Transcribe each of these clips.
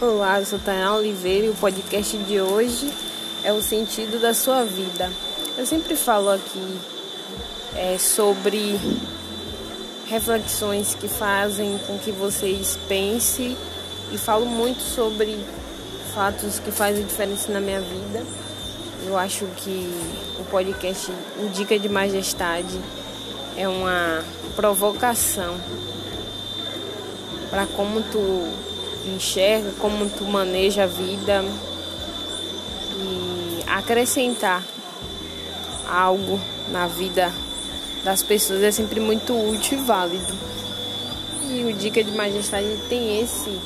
Olá, eu sou Tainá Oliveira e o podcast de hoje é o sentido da sua vida. Eu sempre falo aqui é, sobre reflexões que fazem com que vocês pensem e falo muito sobre fatos que fazem diferença na minha vida. Eu acho que o podcast Indica de Majestade é uma provocação para como tu enxerga, como tu maneja a vida e acrescentar algo na vida das pessoas é sempre muito útil e válido. E o Dica de Majestade tem esse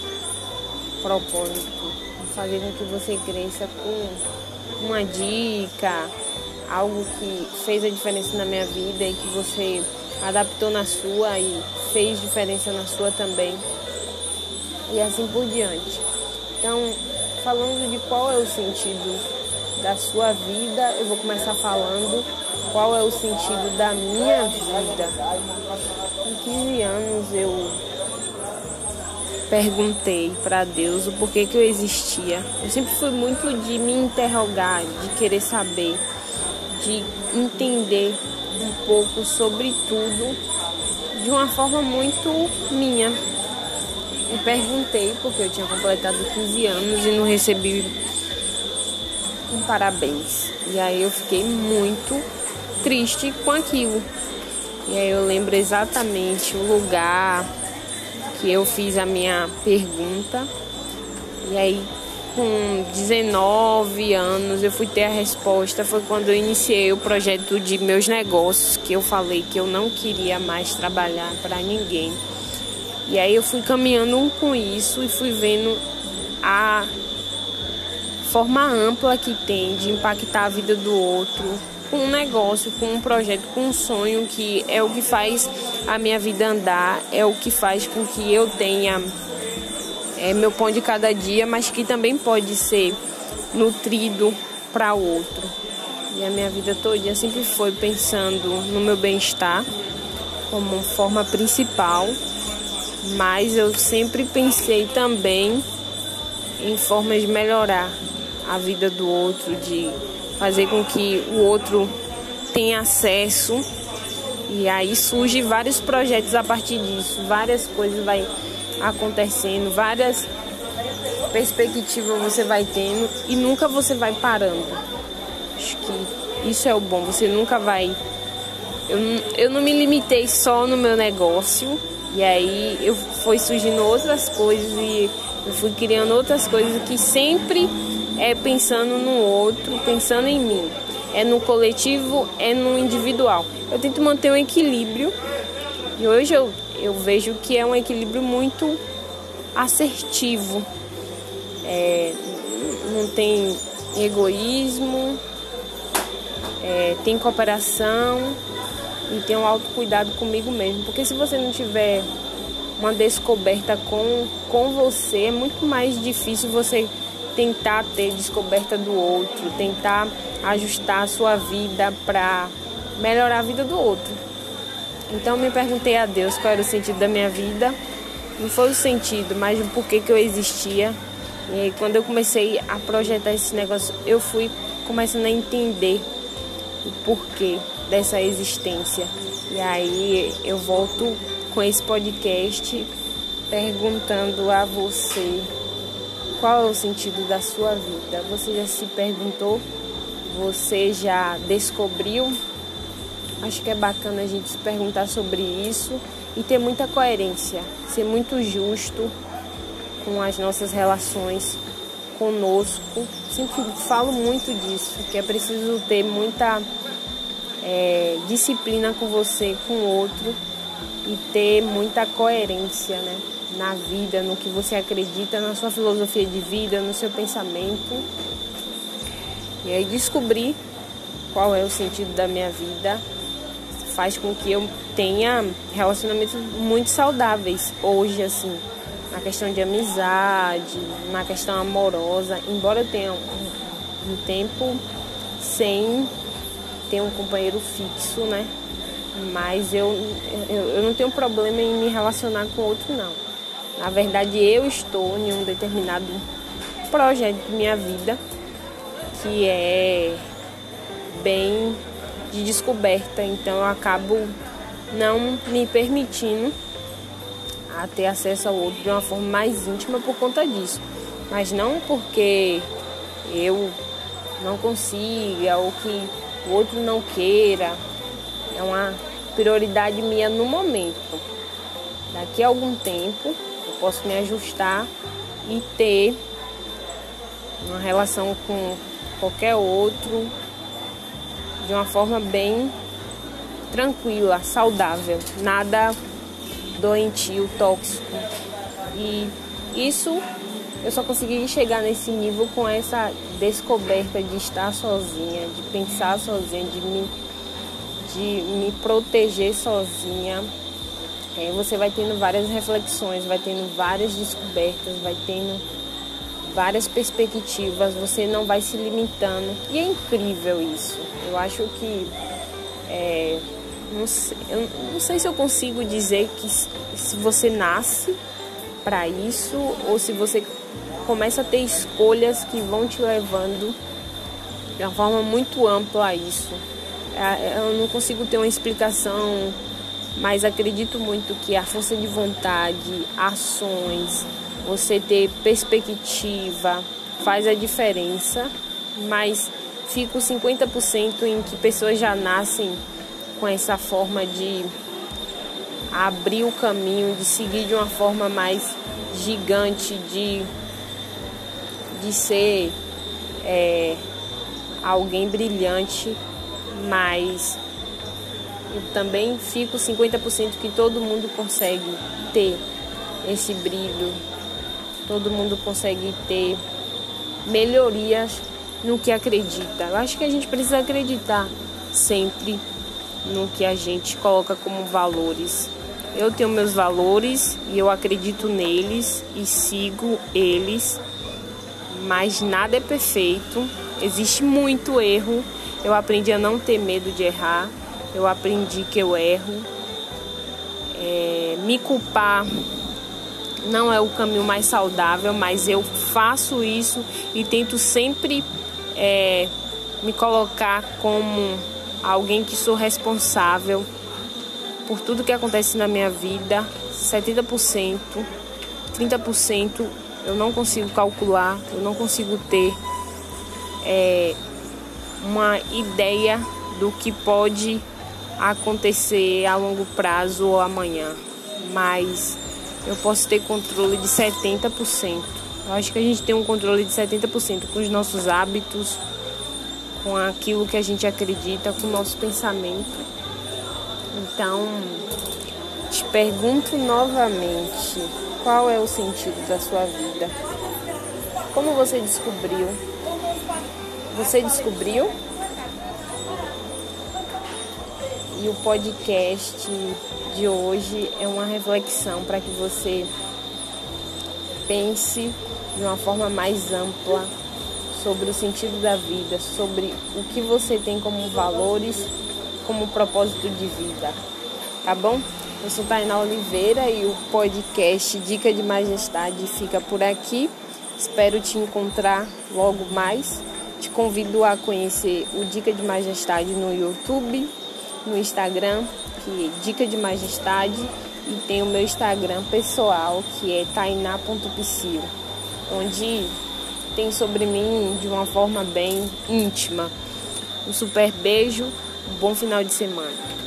propósito, fazer com que você cresça com uma dica, algo que fez a diferença na minha vida e que você adaptou na sua e fez diferença na sua também e assim por diante. Então, falando de qual é o sentido da sua vida, eu vou começar falando qual é o sentido da minha vida. Com 15 anos eu perguntei para Deus o porquê que eu existia. Eu sempre fui muito de me interrogar, de querer saber, de entender um pouco sobre tudo de uma forma muito minha, e perguntei, porque eu tinha completado 15 anos e não recebi um parabéns. E aí eu fiquei muito triste com aquilo. E aí eu lembro exatamente o lugar que eu fiz a minha pergunta. E aí com 19 anos eu fui ter a resposta. Foi quando eu iniciei o projeto de meus negócios, que eu falei que eu não queria mais trabalhar para ninguém e aí eu fui caminhando com isso e fui vendo a forma ampla que tem de impactar a vida do outro com um negócio, com um projeto, com um sonho que é o que faz a minha vida andar, é o que faz com que eu tenha é, meu pão de cada dia, mas que também pode ser nutrido para o outro. E a minha vida toda sempre foi pensando no meu bem-estar como forma principal mas eu sempre pensei também em formas de melhorar a vida do outro, de fazer com que o outro tenha acesso. E aí surgem vários projetos a partir disso, várias coisas vai acontecendo, várias perspectivas você vai tendo e nunca você vai parando. Acho que isso é o bom, você nunca vai. Eu, eu não me limitei só no meu negócio, e aí eu fui surgindo outras coisas e eu fui criando outras coisas que sempre é pensando no outro, pensando em mim. É no coletivo, é no individual. Eu tento manter um equilíbrio e hoje eu, eu vejo que é um equilíbrio muito assertivo. É, não tem egoísmo, é, tem cooperação e ter um autocuidado comigo mesmo. Porque se você não tiver uma descoberta com, com você, é muito mais difícil você tentar ter descoberta do outro, tentar ajustar a sua vida para melhorar a vida do outro. Então me perguntei a Deus qual era o sentido da minha vida. Não foi o sentido, mas o porquê que eu existia. E aí quando eu comecei a projetar esse negócio, eu fui começando a entender o porquê dessa existência. E aí eu volto com esse podcast perguntando a você qual é o sentido da sua vida. Você já se perguntou? Você já descobriu? Acho que é bacana a gente se perguntar sobre isso e ter muita coerência, ser muito justo com as nossas relações conosco. Sempre falo muito disso, que é preciso ter muita é, disciplina com você, com o outro e ter muita coerência né, na vida, no que você acredita, na sua filosofia de vida, no seu pensamento. E aí descobrir qual é o sentido da minha vida faz com que eu tenha relacionamentos muito saudáveis hoje, assim, na questão de amizade, na questão amorosa, embora eu tenha um, um tempo sem ter um companheiro fixo, né? Mas eu, eu, eu não tenho problema em me relacionar com outro, não. Na verdade, eu estou em um determinado projeto de minha vida que é bem de descoberta, então eu acabo não me permitindo a ter acesso ao outro de uma forma mais íntima por conta disso. Mas não porque eu não consiga ou que o outro não queira. É uma prioridade minha no momento. Daqui a algum tempo eu posso me ajustar e ter uma relação com qualquer outro de uma forma bem tranquila, saudável, nada doentio, tóxico. E isso eu só consegui chegar nesse nível com essa descoberta de estar sozinha, de pensar sozinha, de me, de me proteger sozinha. Aí você vai tendo várias reflexões, vai tendo várias descobertas, vai tendo várias perspectivas, você não vai se limitando. E é incrível isso. Eu acho que. É, não sei, eu não sei se eu consigo dizer que se você nasce para isso ou se você começa a ter escolhas que vão te levando de uma forma muito ampla a isso. É, eu não consigo ter uma explicação, mas acredito muito que a força de vontade, ações, você ter perspectiva faz a diferença, mas fico 50% em que pessoas já nascem com essa forma de abrir o caminho, de seguir de uma forma mais gigante, de, de ser é, alguém brilhante, mas eu também fico 50% que todo mundo consegue ter esse brilho, todo mundo consegue ter melhorias no que acredita. Eu acho que a gente precisa acreditar sempre no que a gente coloca como valores. Eu tenho meus valores e eu acredito neles e sigo eles, mas nada é perfeito. Existe muito erro. Eu aprendi a não ter medo de errar. Eu aprendi que eu erro. É, me culpar não é o caminho mais saudável, mas eu faço isso e tento sempre é, me colocar como alguém que sou responsável por tudo que acontece na minha vida. 70%, 30% eu não consigo calcular, eu não consigo ter é, uma ideia do que pode acontecer a longo prazo ou amanhã. Mas eu posso ter controle de 70%. Eu acho que a gente tem um controle de 70% com os nossos hábitos, com aquilo que a gente acredita, com o nosso pensamento. Então, te pergunto novamente: qual é o sentido da sua vida? Como você descobriu? Você descobriu? E o podcast de hoje é uma reflexão para que você pense de uma forma mais ampla sobre o sentido da vida, sobre o que você tem como valores, como propósito de vida. Tá bom? Eu sou Tainá Oliveira e o podcast Dica de Majestade fica por aqui. Espero te encontrar logo mais. Te convido a conhecer o Dica de Majestade no YouTube, no Instagram que é Dica de Majestade, e tem o meu Instagram pessoal, que é tainá.psil, onde tem sobre mim de uma forma bem íntima. Um super beijo, um bom final de semana.